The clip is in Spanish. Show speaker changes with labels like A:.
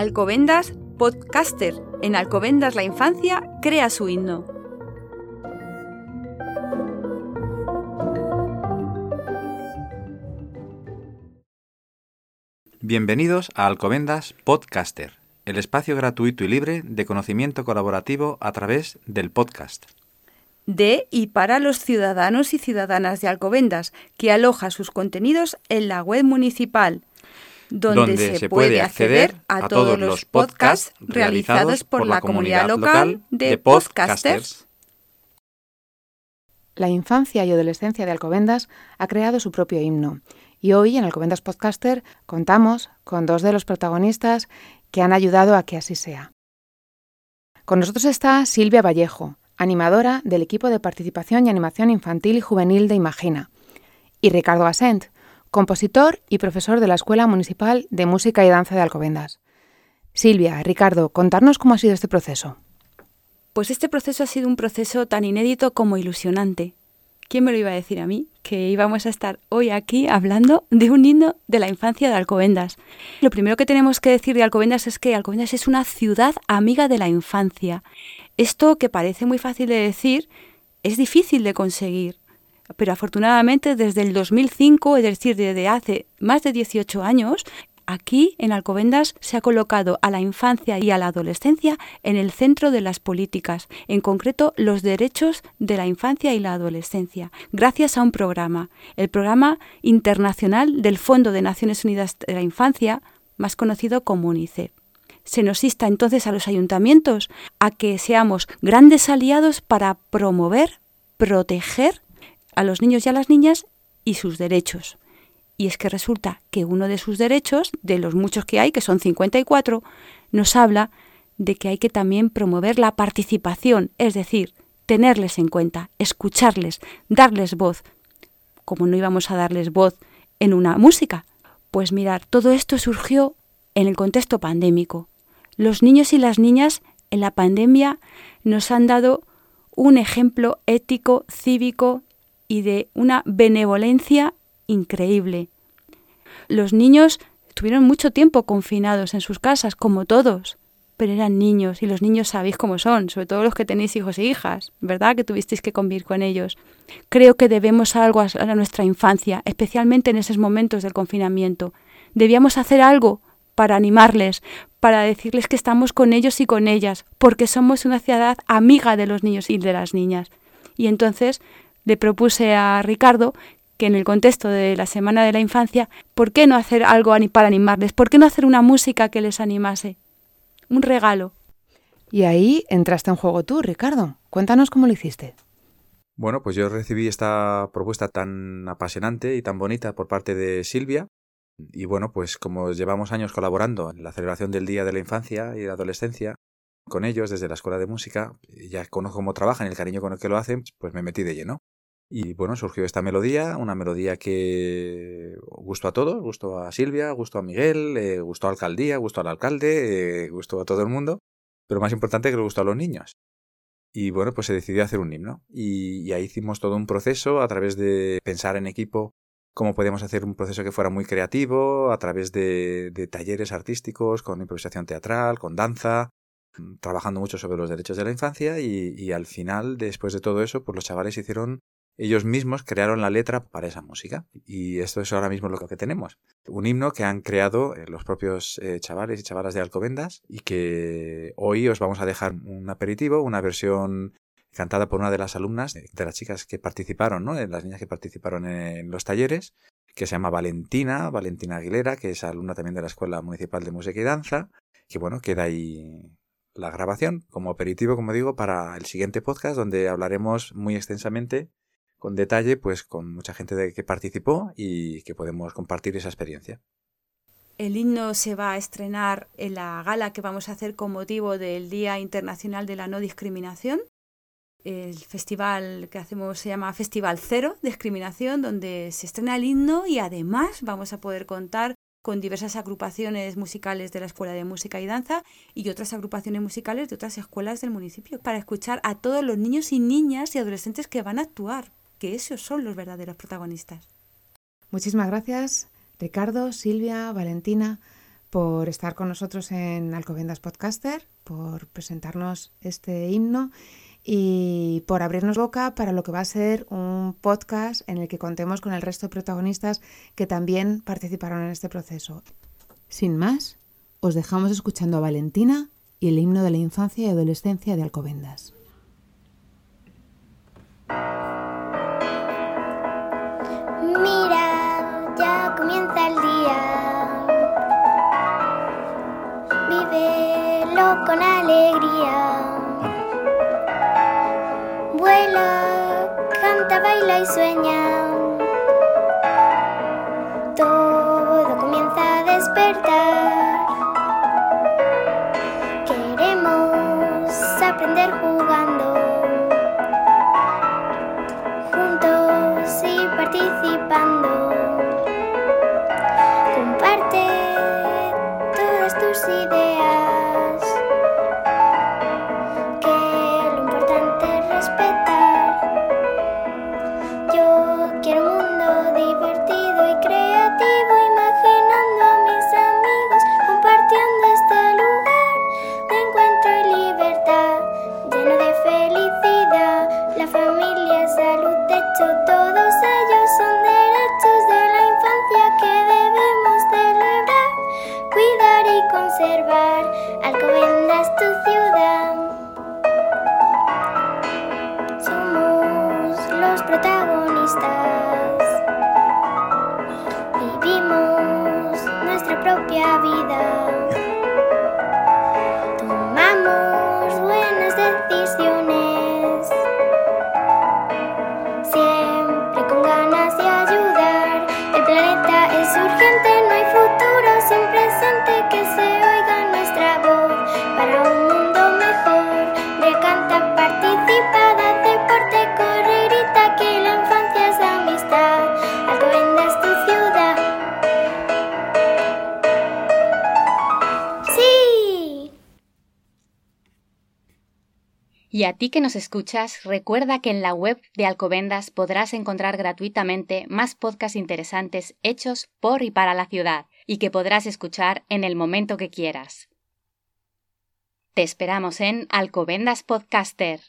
A: Alcobendas Podcaster. En Alcobendas la infancia crea su himno.
B: Bienvenidos a Alcobendas Podcaster, el espacio gratuito y libre de conocimiento colaborativo a través del podcast.
A: De y para los ciudadanos y ciudadanas de Alcobendas, que aloja sus contenidos en la web municipal, donde, se, puede acceder a, todos los podcasts realizados por la comunidad local de podcasters.
C: La infancia y adolescencia de Alcobendas ha creado su propio himno y hoy en Alcobendas Podcaster contamos con dos de los protagonistas que han ayudado a que así sea. Con nosotros está Silvia Vallejo, animadora del equipo de participación y animación infantil y juvenil de Imagina, y Ricardo Asent, compositor y profesor de la Escuela Municipal de Música y Danza de Alcobendas. Silvia, Ricardo, contarnos cómo ha sido este proceso.
A: Pues este proceso ha sido un proceso tan inédito como ilusionante. ¿Quién me lo iba a decir a mí? Que íbamos a estar hoy aquí hablando de un himno de la infancia de Alcobendas. Lo primero que tenemos que decir de Alcobendas es que Alcobendas es una ciudad amiga de la infancia. Esto que parece muy fácil de decir es difícil de conseguir. Pero afortunadamente desde el 2005, es decir, desde hace más de 18 años, Aquí, en Alcobendas, se ha colocado a la infancia y a la adolescencia en el centro de las políticas, en concreto los derechos de la infancia y la adolescencia, gracias a un programa, el Programa Internacional del Fondo de Naciones Unidas de la Infancia, más conocido como UNICEF. Se nos insta entonces a los ayuntamientos a que seamos grandes aliados para promover, proteger a los niños y a las niñas y sus derechos. Y es que resulta que uno de sus derechos, de los muchos que hay, que son 54, nos habla de que hay que también promover la participación, es decir, tenerles en cuenta, escucharles, darles voz. Como no íbamos a darles voz en una música? Pues mirar, todo esto surgió en el contexto pandémico. Los niños y las niñas en la pandemia nos han dado un ejemplo ético, cívico y de una benevolencia increíble. Los niños tuvieron mucho tiempo confinados en sus casas, como todos, pero eran niños y los niños sabéis cómo son, sobre todo los que tenéis hijos e hijas, ¿verdad? Que tuvisteis que convivir con ellos. Creo que debemos algo a nuestra infancia, especialmente en esos momentos del confinamiento. Debíamos hacer algo para animarles, para decirles que estamos con ellos y con ellas, porque somos una ciudad amiga de los niños y de las niñas. Y entonces le propuse a Ricardo que en el contexto de la Semana de la Infancia, ¿por qué no hacer algo para animarles? ¿Por qué no hacer una música que les animase? Un regalo.
C: Y ahí entraste en juego tú, Ricardo. Cuéntanos cómo lo hiciste.
B: Bueno, pues yo recibí esta propuesta tan apasionante y tan bonita por parte de Silvia. Y bueno, pues como llevamos años colaborando en la celebración del Día de la Infancia y la Adolescencia con ellos desde la Escuela de Música, ya conozco cómo trabajan y el cariño con el que lo hacen, pues me metí de lleno. Y bueno, surgió esta melodía, una melodía que gustó a todos, gustó a Silvia, gustó a Miguel, eh, gustó a alcaldía, gustó al alcalde, eh, gustó a todo el mundo, pero más importante que le gustó a los niños. Y bueno, pues se decidió hacer un himno. Y, ahí hicimos todo un proceso a través de pensar en equipo cómo podíamos hacer un proceso que fuera muy creativo, a través de, talleres artísticos, con improvisación teatral, con danza, trabajando mucho sobre los derechos de la infancia y, y al final, después de todo eso, pues los chavales hicieron ellos mismos crearon la letra para esa música. Y esto es ahora mismo lo que tenemos. Un himno que han creado eh, los propios eh, chavales y chavalas de Alcobendas y que hoy os vamos a dejar un aperitivo, una versión cantada por una de las alumnas, de las chicas que participaron, ¿no? de las niñas que participaron en los talleres, que se llama Valentina, Valentina Aguilera, que es alumna también de la Escuela Municipal de Música y Danza, que bueno, queda ahí la grabación como aperitivo, como digo, para el siguiente podcast donde hablaremos muy extensamente con detalle, pues con mucha gente de que participó y que podemos compartir esa experiencia.
A: El himno se va a estrenar en la gala que vamos a hacer con motivo del Día Internacional de la No Discriminación. El festival que hacemos se llama Festival Cero Discriminación, donde se estrena el himno y además vamos a poder contar con diversas agrupaciones musicales de la Escuela de Música y Danza y otras agrupaciones musicales de otras escuelas del municipio para escuchar a todos los niños y niñas y adolescentes que van a actuar que esos son los verdaderos protagonistas.
C: Muchísimas gracias, Ricardo, Silvia, Valentina, por estar con nosotros en Alcobendas Podcaster, por presentarnos este himno y por abrirnos boca para lo que va a ser un podcast en el que contemos con el resto de protagonistas que también participaron en este proceso. Sin más, os dejamos escuchando a Valentina y el himno de la infancia y adolescencia de Alcobendas.
D: Con alegría. Vuela, canta, baila y sueña. Protagonistas.
E: Y a ti que nos escuchas, recuerda que en la web de Alcobendas podrás encontrar gratuitamente más podcasts interesantes hechos por y para la ciudad y que podrás escuchar en el momento que quieras. Te esperamos en Alcobendas Podcaster.